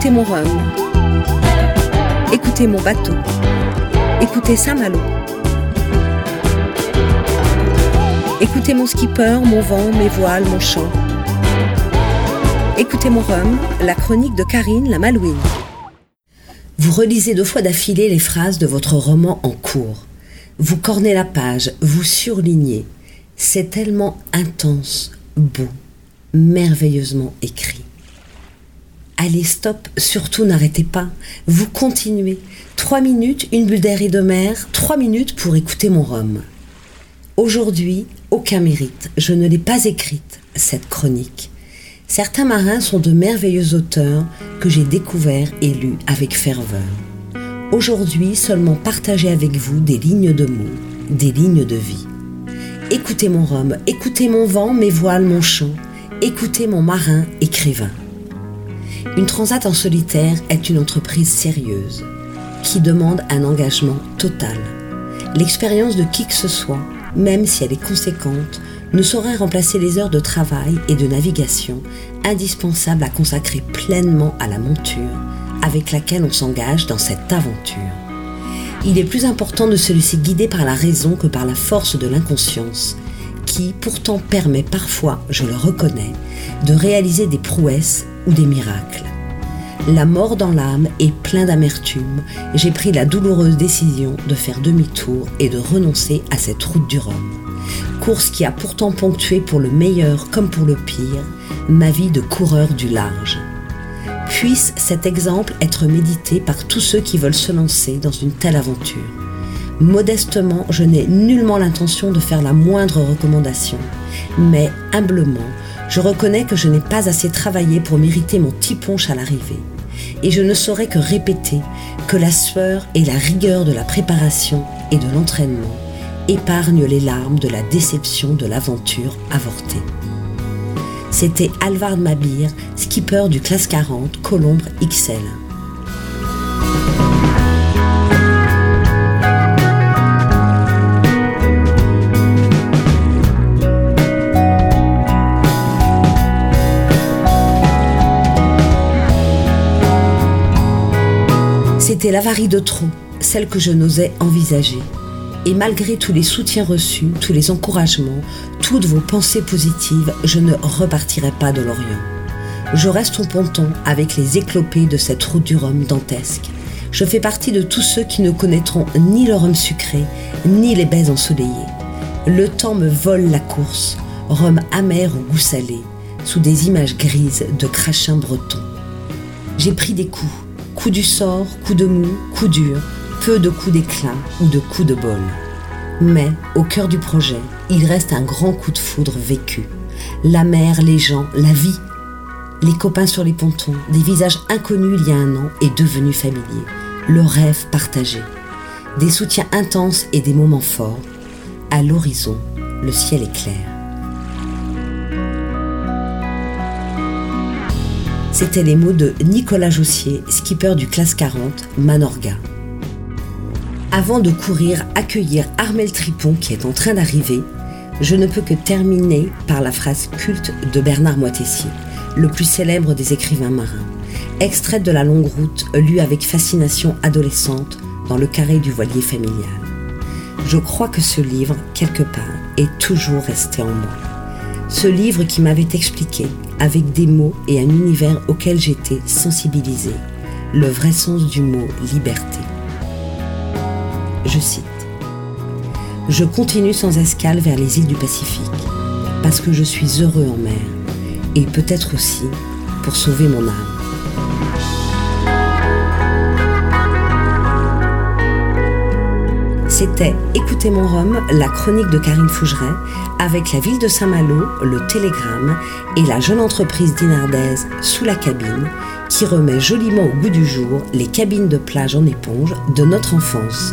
Écoutez mon rhum. Écoutez mon bateau. Écoutez Saint-Malo. Écoutez mon skipper, mon vent, mes voiles, mon chant. Écoutez mon rhum, la chronique de Karine la Malouine. Vous relisez deux fois d'affilée les phrases de votre roman en cours. Vous cornez la page, vous surlignez. C'est tellement intense, beau, merveilleusement écrit. Allez, stop, surtout n'arrêtez pas. Vous continuez. Trois minutes, une bulle d'air et de mer, trois minutes pour écouter mon rhum. Aujourd'hui, aucun mérite. Je ne l'ai pas écrite, cette chronique. Certains marins sont de merveilleux auteurs que j'ai découverts et lus avec ferveur. Aujourd'hui, seulement partager avec vous des lignes de mots, des lignes de vie. Écoutez mon rhum, écoutez mon vent, mes voiles, mon chant, écoutez mon marin, écrivain. Une transat en solitaire est une entreprise sérieuse qui demande un engagement total. L'expérience de qui que ce soit, même si elle est conséquente, ne saurait remplacer les heures de travail et de navigation indispensables à consacrer pleinement à la monture avec laquelle on s'engage dans cette aventure. Il est plus important de se laisser guider par la raison que par la force de l'inconscience, qui pourtant permet parfois, je le reconnais, de réaliser des prouesses ou des miracles. La mort dans l'âme et plein d'amertume, j'ai pris la douloureuse décision de faire demi-tour et de renoncer à cette route du Rhum course qui a pourtant ponctué pour le meilleur comme pour le pire ma vie de coureur du large. Puisse cet exemple être médité par tous ceux qui veulent se lancer dans une telle aventure. Modestement, je n'ai nullement l'intention de faire la moindre recommandation, mais humblement, je reconnais que je n'ai pas assez travaillé pour mériter mon petit punch à l'arrivée. Et je ne saurais que répéter que la sueur et la rigueur de la préparation et de l'entraînement épargne les larmes de la déception de l'aventure avortée. C'était Alvard Mabir, skipper du classe 40 Colombre XL. C'était l'avarie de trop, celle que je n'osais envisager. Et malgré tous les soutiens reçus, tous les encouragements, toutes vos pensées positives, je ne repartirai pas de l'Orient. Je reste au ponton avec les éclopés de cette route du rhum dantesque. Je fais partie de tous ceux qui ne connaîtront ni le rhum sucré, ni les baies ensoleillées. Le temps me vole la course, rhum amer au goût salé, sous des images grises de crachins bretons. J'ai pris des coups, coups du sort, coups de mou, coups durs, peu de coups d'éclat ou de coups de bol. Mais au cœur du projet, il reste un grand coup de foudre vécu. La mer, les gens, la vie. Les copains sur les pontons, des visages inconnus il y a un an et devenus familiers. Le rêve partagé. Des soutiens intenses et des moments forts. À l'horizon, le ciel est clair. C'était les mots de Nicolas Jossier, skipper du classe 40, Manorga avant de courir accueillir Armel Tripon qui est en train d'arriver, je ne peux que terminer par la phrase culte de Bernard Moitessier, le plus célèbre des écrivains marins, extraite de la longue route lue avec fascination adolescente dans le carré du voilier familial. Je crois que ce livre, quelque part, est toujours resté en moi. Ce livre qui m'avait expliqué, avec des mots et un univers auquel j'étais sensibilisé, le vrai sens du mot liberté. Je cite Je continue sans escale vers les îles du Pacifique, parce que je suis heureux en mer, et peut-être aussi pour sauver mon âme. C'était Écoutez mon rhum, la chronique de Karine Fougeret, avec la ville de Saint-Malo, le Télégramme et la jeune entreprise dinardaise Sous la cabine, qui remet joliment au goût du jour les cabines de plage en éponge de notre enfance.